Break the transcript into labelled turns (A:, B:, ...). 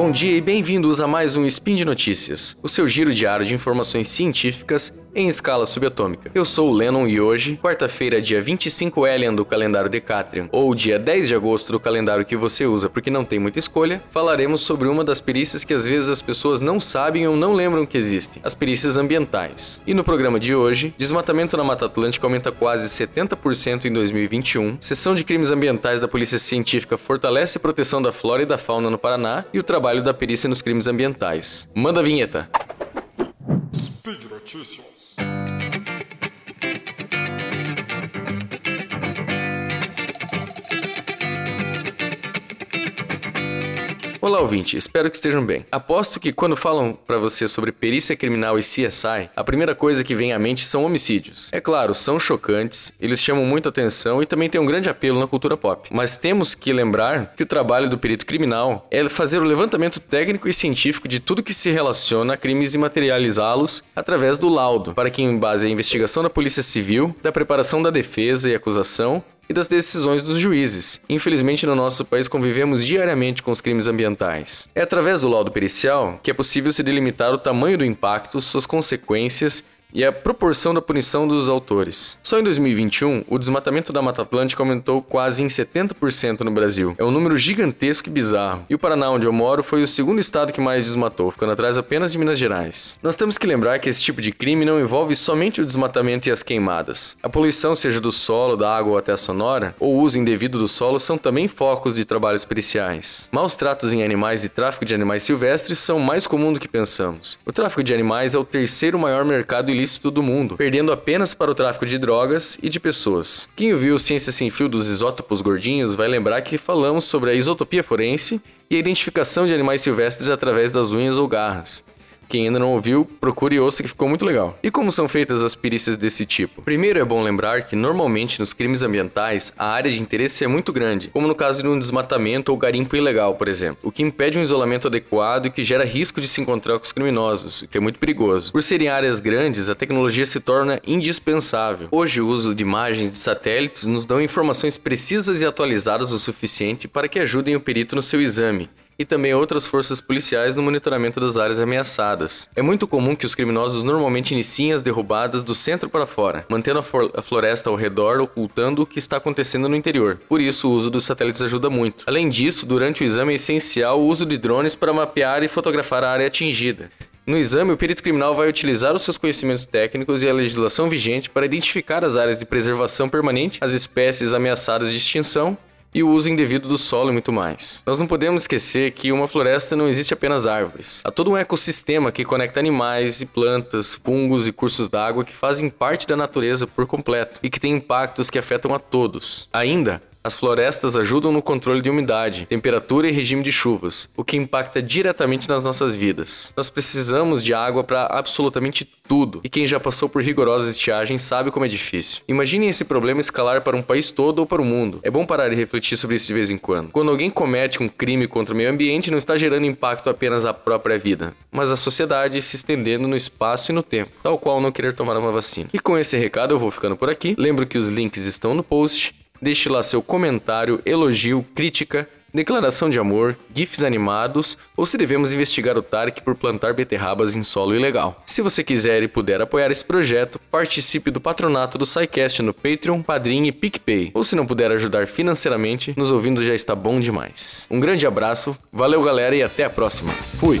A: Bom dia e bem-vindos a mais um Spin de Notícias, o seu giro diário de informações científicas em escala subatômica. Eu sou o Lennon e hoje, quarta-feira, dia 25 Elian do calendário Decatrian, ou dia 10 de agosto do calendário que você usa porque não tem muita escolha, falaremos sobre uma das perícias que às vezes as pessoas não sabem ou não lembram que existem, as perícias ambientais. E no programa de hoje, desmatamento na Mata Atlântica aumenta quase 70% em 2021, sessão de crimes ambientais da Polícia Científica fortalece a proteção da flora e da fauna no Paraná e o trabalho da perícia nos crimes ambientais. Manda a vinheta.
B: Noticias.
A: Olá, ouvinte, espero que estejam bem. Aposto que quando falam para você sobre perícia criminal e CSI, a primeira coisa que vem à mente são homicídios. É claro, são chocantes, eles chamam muita atenção e também têm um grande apelo na cultura pop. Mas temos que lembrar que o trabalho do perito criminal é fazer o levantamento técnico e científico de tudo que se relaciona a crimes e materializá-los através do laudo, para que, em base à investigação da Polícia Civil, da preparação da defesa e acusação, e das decisões dos juízes. Infelizmente, no nosso país convivemos diariamente com os crimes ambientais. É através do laudo pericial que é possível se delimitar o tamanho do impacto, suas consequências e a proporção da punição dos autores. Só em 2021, o desmatamento da Mata Atlântica aumentou quase em 70% no Brasil. É um número gigantesco e bizarro. E o Paraná, onde eu moro, foi o segundo estado que mais desmatou, ficando atrás apenas de Minas Gerais. Nós temos que lembrar que esse tipo de crime não envolve somente o desmatamento e as queimadas. A poluição, seja do solo, da água ou até a sonora, ou o uso indevido do solo, são também focos de trabalhos periciais. Maus tratos em animais e tráfico de animais silvestres são mais comum do que pensamos. O tráfico de animais é o terceiro maior mercado ilícito do mundo, perdendo apenas para o tráfico de drogas e de pessoas. Quem ouviu Ciência Sem Fio dos isótopos gordinhos vai lembrar que falamos sobre a isotopia forense e a identificação de animais silvestres através das unhas ou garras. Quem ainda não ouviu, procure e ouça que ficou muito legal. E como são feitas as perícias desse tipo? Primeiro é bom lembrar que normalmente nos crimes ambientais a área de interesse é muito grande, como no caso de um desmatamento ou garimpo ilegal, por exemplo, o que impede um isolamento adequado e que gera risco de se encontrar com os criminosos, o que é muito perigoso. Por serem áreas grandes, a tecnologia se torna indispensável. Hoje o uso de imagens de satélites nos dão informações precisas e atualizadas o suficiente para que ajudem o perito no seu exame e também outras forças policiais no monitoramento das áreas ameaçadas. É muito comum que os criminosos normalmente iniciem as derrubadas do centro para fora, mantendo a, floresta ao redor ocultando o que está acontecendo no interior. Por isso, o uso dos satélites ajuda muito. Além disso, durante o exame é essencial o uso de drones para mapear e fotografar a área atingida. No exame, o perito criminal vai utilizar os seus conhecimentos técnicos e a legislação vigente para identificar as áreas de preservação permanente, as espécies ameaçadas de extinção e o uso indevido do solo e muito mais. Nós não podemos esquecer que uma floresta não existe apenas árvores. Há todo um ecossistema que conecta animais e plantas, fungos e cursos d'água que fazem parte da natureza por completo e que têm impactos que afetam a todos. Ainda, as florestas ajudam no controle de umidade, temperatura e regime de chuvas, o que impacta diretamente nas nossas vidas. Nós precisamos de água para absolutamente tudo, e quem já passou por rigorosa estiagem sabe como é difícil. Imaginem esse problema escalar para um país todo ou para o mundo. É bom parar e refletir sobre isso de vez em quando. Quando alguém comete um crime contra o meio ambiente, não está gerando impacto apenas à própria vida, mas à sociedade se estendendo no espaço e no tempo, tal qual não querer tomar uma vacina. E com esse recado eu vou ficando por aqui. Lembro que os links estão no post Deixe lá seu comentário, elogio, crítica, declaração de amor, gifs animados ou se devemos investigar o Tarek por plantar beterrabas em solo ilegal. Se você quiser e puder apoiar esse projeto, participe do patronato do SciCast no Patreon, Padrim e PicPay. Ou se não puder ajudar financeiramente, nos ouvindo já está bom demais. Um grande abraço, valeu galera e até a próxima. Fui!